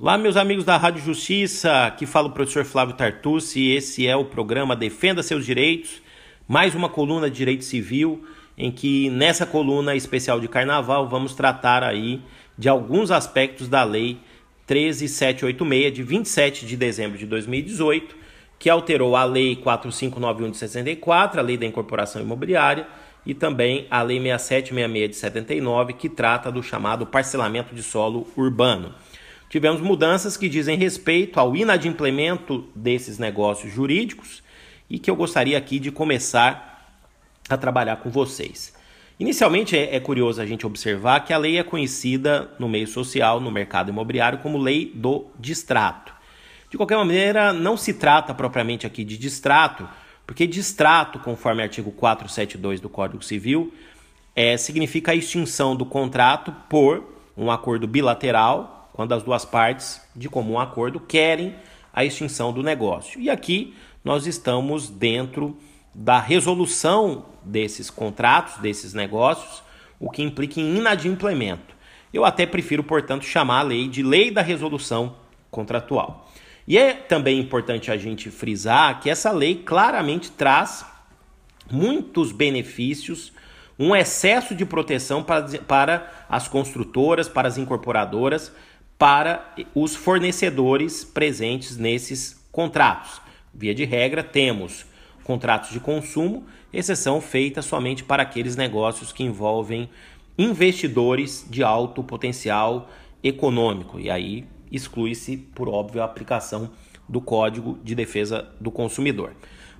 Olá, meus amigos da Rádio Justiça, aqui fala o professor Flávio Tartucci, esse é o programa Defenda Seus Direitos, mais uma coluna de Direito Civil, em que nessa coluna especial de Carnaval vamos tratar aí de alguns aspectos da Lei 13786, de 27 de dezembro de 2018, que alterou a Lei 4591 de 64, a Lei da Incorporação Imobiliária, e também a Lei 6766 de 79, que trata do chamado parcelamento de solo urbano. Tivemos mudanças que dizem respeito ao inadimplemento desses negócios jurídicos e que eu gostaria aqui de começar a trabalhar com vocês. Inicialmente é, é, curioso a gente observar que a lei é conhecida no meio social, no mercado imobiliário, como lei do distrato. De qualquer maneira, não se trata propriamente aqui de distrato, porque distrato, conforme artigo 472 do Código Civil, é, significa a extinção do contrato por um acordo bilateral quando as duas partes, de comum acordo, querem a extinção do negócio. E aqui nós estamos dentro da resolução desses contratos, desses negócios, o que implica em inadimplemento. Eu até prefiro, portanto, chamar a lei de lei da resolução contratual. E é também importante a gente frisar que essa lei claramente traz muitos benefícios, um excesso de proteção para, para as construtoras, para as incorporadoras, para os fornecedores presentes nesses contratos. Via de regra, temos contratos de consumo, exceção feita somente para aqueles negócios que envolvem investidores de alto potencial econômico. E aí exclui-se, por óbvio, a aplicação do Código de Defesa do Consumidor.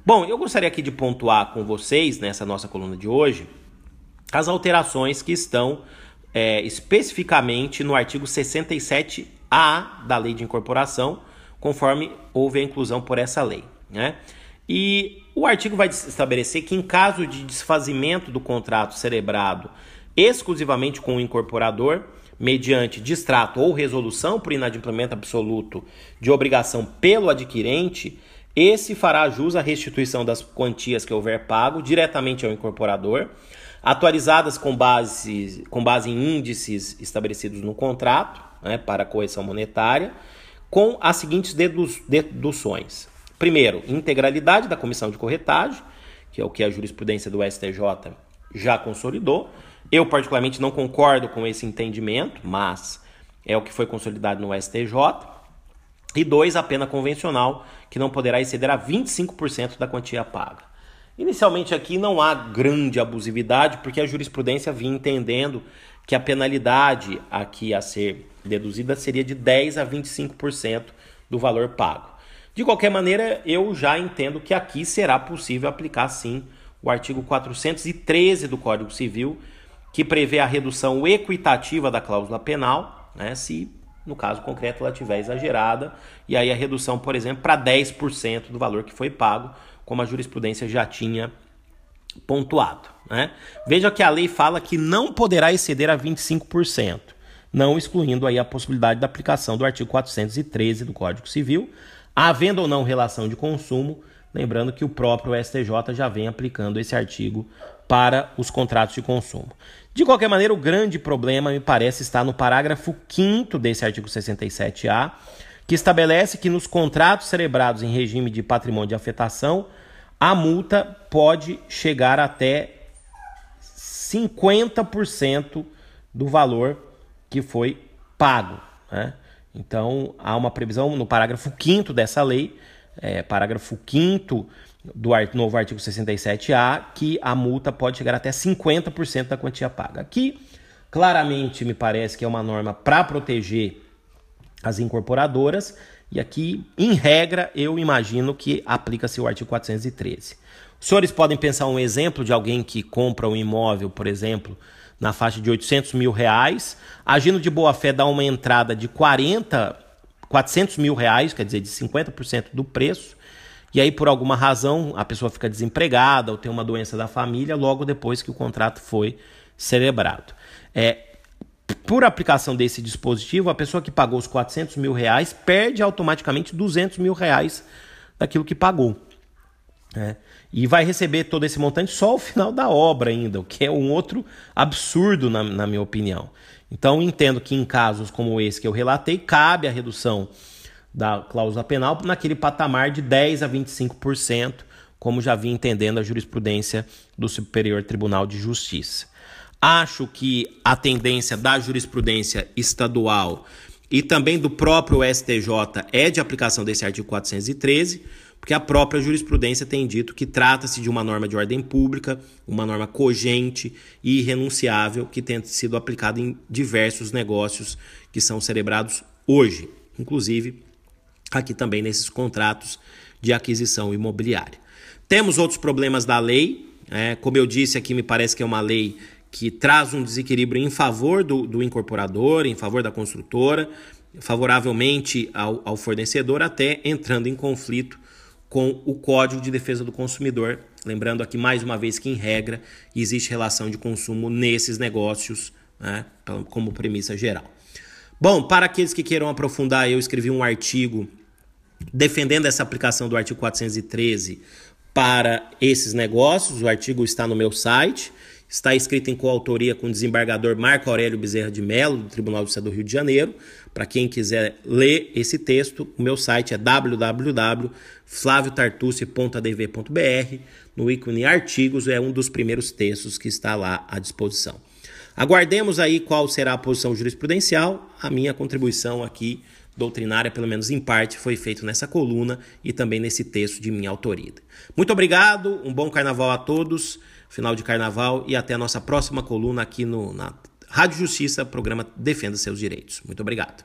Bom, eu gostaria aqui de pontuar com vocês, nessa nossa coluna de hoje, as alterações que estão é, especificamente no artigo 67A da Lei de Incorporação, conforme houve a inclusão por essa lei. Né? E o artigo vai estabelecer que, em caso de desfazimento do contrato celebrado exclusivamente com o incorporador, mediante distrato ou resolução por inadimplemento absoluto de obrigação pelo adquirente, esse fará jus à restituição das quantias que houver pago diretamente ao incorporador, atualizadas com base, com base em índices estabelecidos no contrato né, para correção monetária, com as seguintes deduções. Primeiro, integralidade da comissão de corretagem, que é o que a jurisprudência do STJ já consolidou. Eu, particularmente, não concordo com esse entendimento, mas é o que foi consolidado no STJ. E dois, a pena convencional, que não poderá exceder a 25% da quantia paga. Inicialmente aqui não há grande abusividade, porque a jurisprudência vinha entendendo que a penalidade aqui a ser deduzida seria de 10 a 25% do valor pago. De qualquer maneira, eu já entendo que aqui será possível aplicar sim o artigo 413 do Código Civil, que prevê a redução equitativa da cláusula penal, né, se no caso concreto ela estiver exagerada, e aí a redução, por exemplo, para 10% do valor que foi pago, como a jurisprudência já tinha pontuado. Né? Veja que a lei fala que não poderá exceder a 25%, não excluindo aí a possibilidade da aplicação do artigo 413 do Código Civil, havendo ou não relação de consumo, lembrando que o próprio STJ já vem aplicando esse artigo para os contratos de consumo. De qualquer maneira, o grande problema me parece estar no parágrafo 5 desse artigo 67A, que estabelece que nos contratos celebrados em regime de patrimônio de afetação, a multa pode chegar até 50% do valor que foi pago. Né? Então, há uma previsão no parágrafo 5 dessa lei, é, parágrafo 5 do novo artigo 67A, que a multa pode chegar até 50% da quantia paga. Aqui, claramente, me parece que é uma norma para proteger as incorporadoras, e aqui, em regra, eu imagino que aplica-se o artigo 413. Os senhores podem pensar um exemplo de alguém que compra um imóvel, por exemplo, na faixa de 800 mil reais, agindo de boa fé, dá uma entrada de 40, 400 mil reais, quer dizer, de 50% do preço, e aí, por alguma razão, a pessoa fica desempregada ou tem uma doença da família logo depois que o contrato foi celebrado. É, por aplicação desse dispositivo, a pessoa que pagou os 400 mil reais perde automaticamente 200 mil reais daquilo que pagou. É, e vai receber todo esse montante só ao final da obra ainda, o que é um outro absurdo, na, na minha opinião. Então, entendo que em casos como esse que eu relatei, cabe a redução da cláusula penal naquele patamar de 10 a 25%, como já vi entendendo a jurisprudência do Superior Tribunal de Justiça. Acho que a tendência da jurisprudência estadual e também do próprio STJ é de aplicação desse artigo 413, porque a própria jurisprudência tem dito que trata-se de uma norma de ordem pública, uma norma cogente e irrenunciável que tem sido aplicada em diversos negócios que são celebrados hoje, inclusive aqui também nesses contratos de aquisição imobiliária. Temos outros problemas da lei, é, como eu disse aqui, me parece que é uma lei que traz um desequilíbrio em favor do, do incorporador, em favor da construtora, favoravelmente ao, ao fornecedor, até entrando em conflito com o Código de Defesa do Consumidor. Lembrando aqui mais uma vez que, em regra, existe relação de consumo nesses negócios, né, como premissa geral. Bom, para aqueles que queiram aprofundar, eu escrevi um artigo defendendo essa aplicação do artigo 413 para esses negócios. O artigo está no meu site, está escrito em coautoria com o desembargador Marco Aurélio Bezerra de Mello, do Tribunal do Estado do Rio de Janeiro. Para quem quiser ler esse texto, o meu site é www.flaviotartucci.adv.br. No ícone artigos é um dos primeiros textos que está lá à disposição. Aguardemos aí qual será a posição jurisprudencial. A minha contribuição aqui, doutrinária, pelo menos em parte, foi feita nessa coluna e também nesse texto de minha autoria. Muito obrigado, um bom carnaval a todos, final de carnaval e até a nossa próxima coluna aqui no, na Rádio Justiça, programa Defenda Seus Direitos. Muito obrigado.